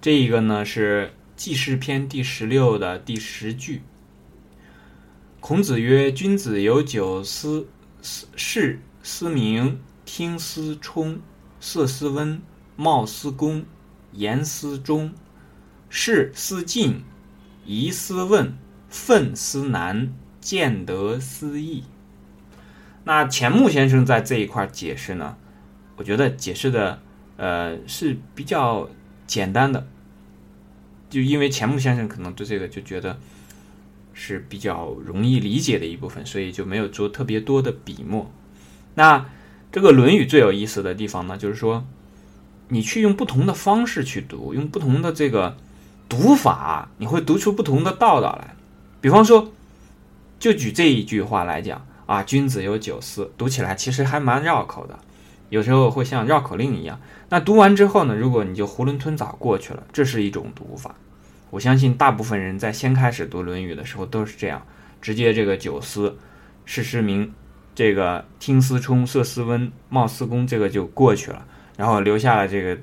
这一个呢是《记事篇》第十六的第十句。孔子曰：“君子有九思：事思明，听思聪，色思温，貌思恭，言思忠，事思敬，疑思问，愤思难，见得思义。”那钱穆先生在这一块解释呢，我觉得解释的呃是比较简单的，就因为钱穆先生可能对这个就觉得是比较容易理解的一部分，所以就没有做特别多的笔墨。那这个《论语》最有意思的地方呢，就是说你去用不同的方式去读，用不同的这个读法，你会读出不同的道道来。比方说，就举这一句话来讲。啊，君子有九思，读起来其实还蛮绕口的，有时候会像绕口令一样。那读完之后呢，如果你就囫囵吞枣过去了，这是一种读法。我相信大部分人在先开始读《论语》的时候都是这样，直接这个九思，事思明，这个听思聪，色思温，貌思恭，这个就过去了，然后留下了这个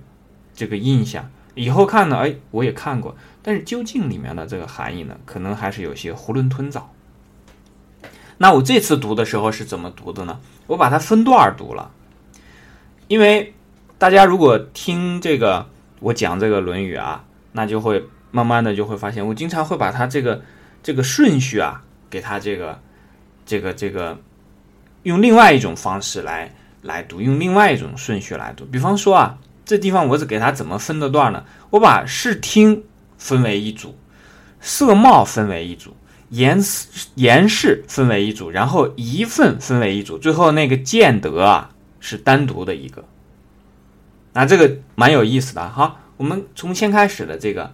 这个印象。以后看呢，哎，我也看过，但是究竟里面的这个含义呢，可能还是有些囫囵吞枣。那我这次读的时候是怎么读的呢？我把它分段读了，因为大家如果听这个我讲这个《论语》啊，那就会慢慢的就会发现，我经常会把它这个这个顺序啊，给它这个这个这个用另外一种方式来来读，用另外一种顺序来读。比方说啊，这地方我是给它怎么分的段呢？我把视听分为一组，色貌分为一组。言言事分为一组，然后一份分为一组，最后那个见得啊是单独的一个。那这个蛮有意思的哈。我们从先开始的这个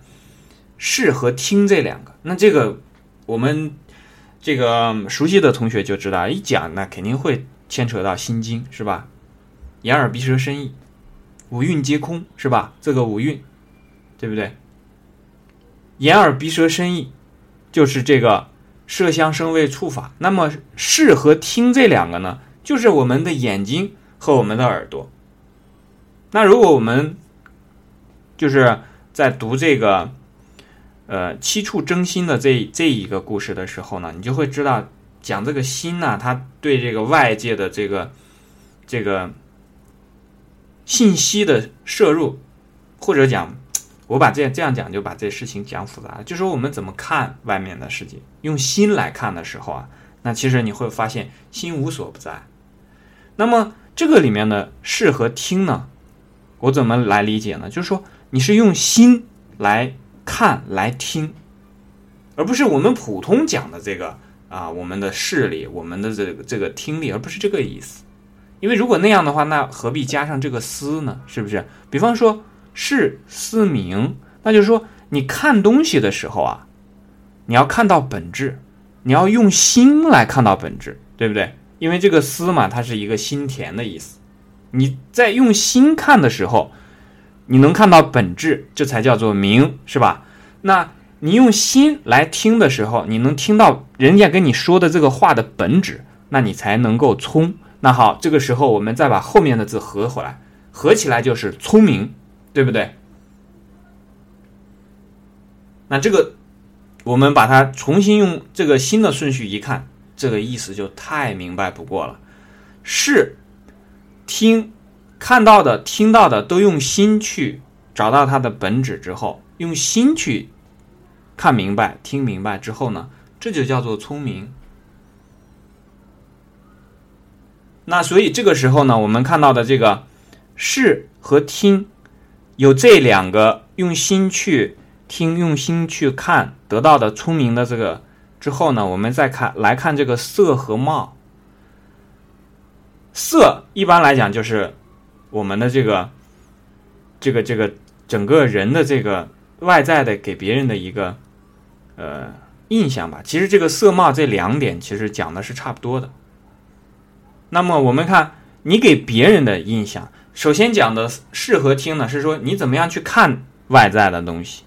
视和听这两个，那这个我们这个熟悉的同学就知道，一讲那肯定会牵扯到心经是吧？眼耳鼻舌身意，五蕴皆空是吧？这个五蕴对不对？眼耳鼻舌身意。就是这个色香声味触法，那么视和听这两个呢，就是我们的眼睛和我们的耳朵。那如果我们就是在读这个呃七处争心的这这一个故事的时候呢，你就会知道讲这个心呢，它对这个外界的这个这个信息的摄入，或者讲。我把这这样讲，就把这事情讲复杂了。就说我们怎么看外面的世界，用心来看的时候啊，那其实你会发现心无所不在。那么这个里面的视和听呢，我怎么来理解呢？就是说你是用心来看来听，而不是我们普通讲的这个啊，我们的视力，我们的这个这个听力，而不是这个意思。因为如果那样的话，那何必加上这个思呢？是不是？比方说。视思明，那就是说，你看东西的时候啊，你要看到本质，你要用心来看到本质，对不对？因为这个思嘛，它是一个心田的意思。你在用心看的时候，你能看到本质，这才叫做明，是吧？那你用心来听的时候，你能听到人家跟你说的这个话的本质，那你才能够聪。那好，这个时候我们再把后面的字合回来，合起来就是聪明。对不对？那这个，我们把它重新用这个新的顺序一看，这个意思就太明白不过了。是听看到的、听到的，都用心去找到它的本质之后，用心去看明白、听明白之后呢，这就叫做聪明。那所以这个时候呢，我们看到的这个视和听。有这两个用心去听、用心去看得到的聪明的这个之后呢，我们再看来看这个色和貌。色一般来讲就是我们的这个这个这个整个人的这个外在的给别人的一个呃印象吧。其实这个色貌这两点其实讲的是差不多的。那么我们看你给别人的印象。首先讲的视和听呢，是说你怎么样去看外在的东西。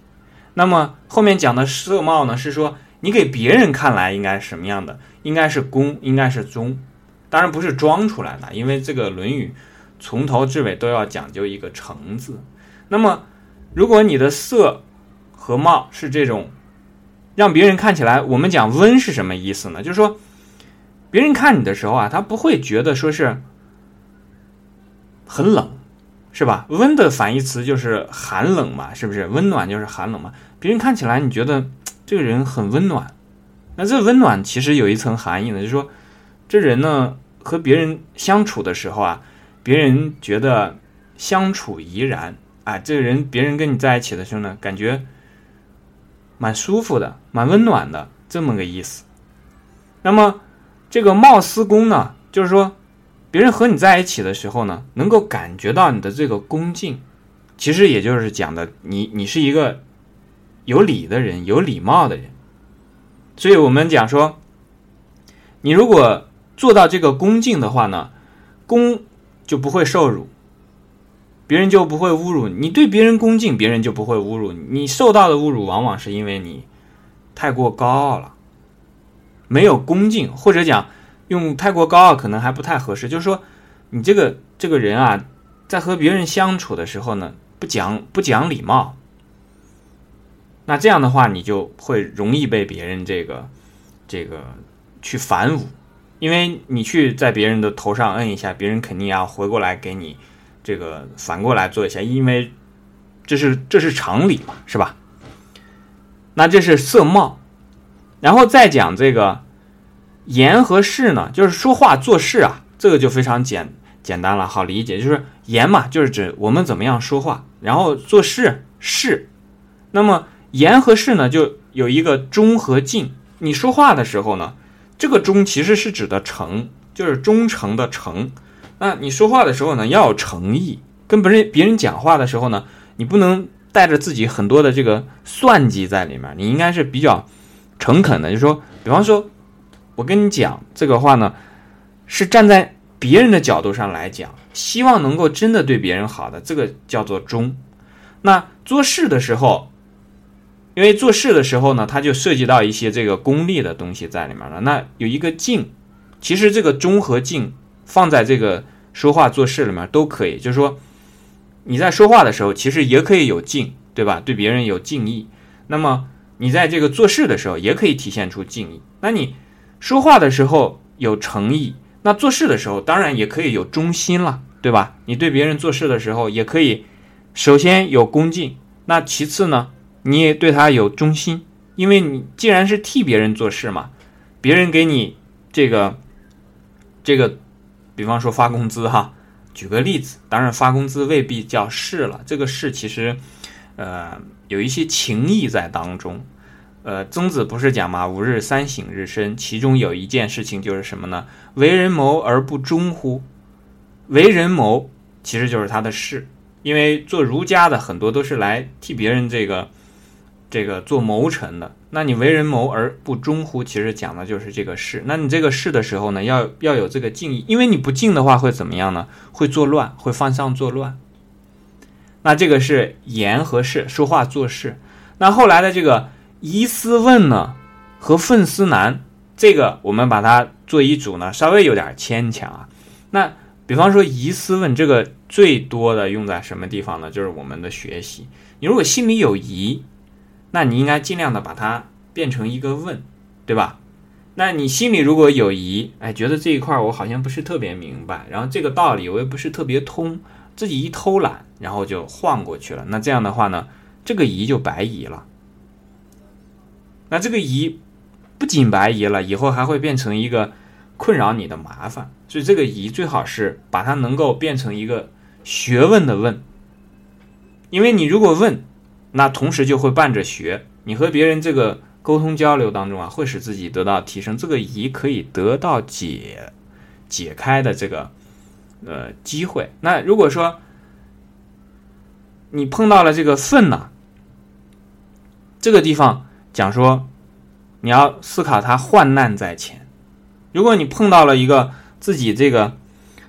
那么后面讲的色貌呢，是说你给别人看来应该是什么样的？应该是恭，应该是忠。当然不是装出来的，因为这个《论语》从头至尾都要讲究一个诚字。那么如果你的色和貌是这种，让别人看起来，我们讲温是什么意思呢？就是说，别人看你的时候啊，他不会觉得说是很冷，是吧？温的反义词就是寒冷嘛，是不是？温暖就是寒冷嘛。别人看起来你觉得这个人很温暖，那这温暖其实有一层含义呢，就是说，这人呢和别人相处的时候啊，别人觉得相处怡然。啊，这个人，别人跟你在一起的时候呢，感觉蛮舒服的，蛮温暖的，这么个意思。那么，这个貌思恭呢，就是说，别人和你在一起的时候呢，能够感觉到你的这个恭敬，其实也就是讲的，你你是一个有礼的人，有礼貌的人。所以我们讲说，你如果做到这个恭敬的话呢，恭就不会受辱。别人就不会侮辱你，对别人恭敬，别人就不会侮辱你。你受到的侮辱，往往是因为你太过高傲了，没有恭敬，或者讲用太过高傲可能还不太合适。就是说，你这个这个人啊，在和别人相处的时候呢，不讲不讲礼貌，那这样的话，你就会容易被别人这个这个去反侮，因为你去在别人的头上摁一下，别人肯定要回过来给你。这个反过来做一下，因为这是这是常理嘛，是吧？那这是色貌，然后再讲这个言和事呢，就是说话做事啊，这个就非常简简单了，好理解，就是言嘛，就是指我们怎么样说话，然后做事事。那么言和事呢，就有一个忠和敬。你说话的时候呢，这个忠其实是指的诚，就是忠诚的诚。那你说话的时候呢，要有诚意；跟别人别人讲话的时候呢，你不能带着自己很多的这个算计在里面。你应该是比较诚恳的，就是说，比方说，我跟你讲这个话呢，是站在别人的角度上来讲，希望能够真的对别人好的，这个叫做忠。那做事的时候，因为做事的时候呢，它就涉及到一些这个功利的东西在里面了。那有一个敬，其实这个忠和敬放在这个。说话做事里面都可以，就是说，你在说话的时候，其实也可以有敬，对吧？对别人有敬意。那么你在这个做事的时候，也可以体现出敬意。那你说话的时候有诚意，那做事的时候当然也可以有忠心了，对吧？你对别人做事的时候，也可以首先有恭敬，那其次呢，你也对他有忠心，因为你既然是替别人做事嘛，别人给你这个这个。比方说发工资哈，举个例子，当然发工资未必叫事了，这个事其实，呃，有一些情谊在当中。呃，曾子不是讲嘛？吾日三省日身，其中有一件事情就是什么呢？为人谋而不忠乎？为人谋其实就是他的事，因为做儒家的很多都是来替别人这个这个做谋臣的。那你为人谋而不忠乎？其实讲的就是这个事。那你这个事的时候呢，要要有这个敬意，因为你不敬的话会怎么样呢？会作乱，会犯上作乱。那这个是言和事，说话做事。那后来的这个疑思问呢，和愤思难，这个我们把它做一组呢，稍微有点牵强啊。那比方说疑思问这个最多的用在什么地方呢？就是我们的学习。你如果心里有疑。那你应该尽量的把它变成一个问，对吧？那你心里如果有疑，哎，觉得这一块我好像不是特别明白，然后这个道理我也不是特别通，自己一偷懒，然后就晃过去了。那这样的话呢，这个疑就白疑了。那这个疑不仅白疑了，以后还会变成一个困扰你的麻烦。所以这个疑最好是把它能够变成一个学问的问，因为你如果问。那同时就会伴着学，你和别人这个沟通交流当中啊，会使自己得到提升，这个疑可以得到解解开的这个呃机会。那如果说你碰到了这个愤呢，这个地方讲说你要思考他患难在前。如果你碰到了一个自己这个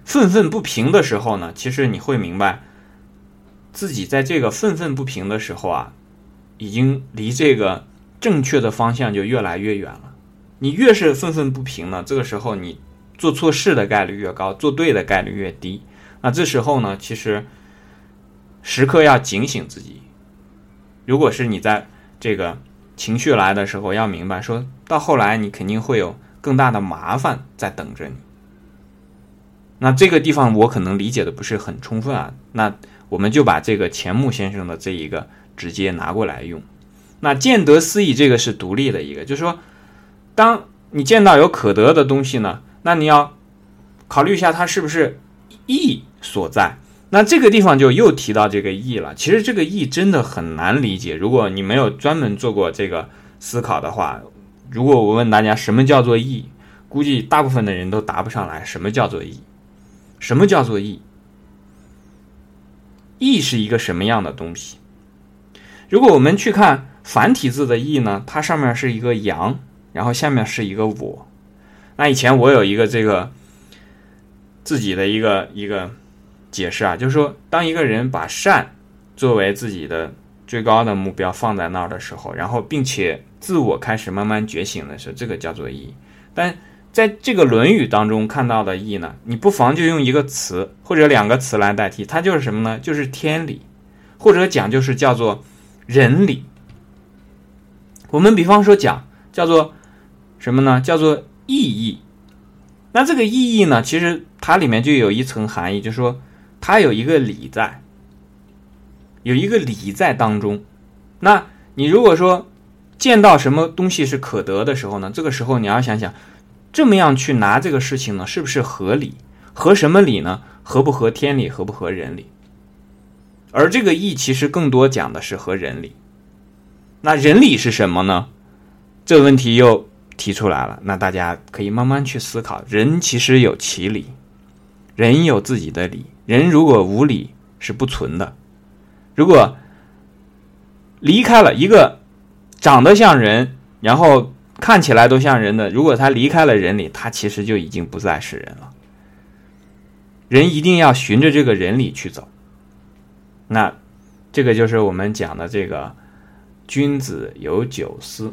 愤愤不平的时候呢，其实你会明白。自己在这个愤愤不平的时候啊，已经离这个正确的方向就越来越远了。你越是愤愤不平呢，这个时候你做错事的概率越高，做对的概率越低。那这时候呢，其实时刻要警醒自己，如果是你在这个情绪来的时候，要明白，说到后来你肯定会有更大的麻烦在等着你。那这个地方我可能理解的不是很充分啊，那我们就把这个钱穆先生的这一个直接拿过来用。那见得思义这个是独立的一个，就是说，当你见到有可得的东西呢，那你要考虑一下它是不是义所在。那这个地方就又提到这个义了。其实这个义真的很难理解，如果你没有专门做过这个思考的话，如果我问大家什么叫做义，估计大部分的人都答不上来。什么叫做义？什么叫做义？义是一个什么样的东西？如果我们去看繁体字的义呢，它上面是一个阳，然后下面是一个我。那以前我有一个这个自己的一个一个。解释啊，就是说，当一个人把善作为自己的最高的目标放在那儿的时候，然后并且自我开始慢慢觉醒的时候，这个叫做义。但在这个《论语》当中看到的义呢，你不妨就用一个词或者两个词来代替，它就是什么呢？就是天理，或者讲就是叫做人理。我们比方说讲叫做什么呢？叫做意义。那这个意义呢，其实它里面就有一层含义，就是说。它有一个理在，有一个理在当中。那你如果说见到什么东西是可得的时候呢？这个时候你要想想，这么样去拿这个事情呢，是不是合理？合什么理呢？合不合天理？合不合人理？而这个义其实更多讲的是合人理。那人理是什么呢？这个问题又提出来了。那大家可以慢慢去思考。人其实有其理，人有自己的理。人如果无理是不存的，如果离开了一个长得像人，然后看起来都像人的，如果他离开了人理，他其实就已经不再是人了。人一定要循着这个人理去走，那这个就是我们讲的这个君子有九思。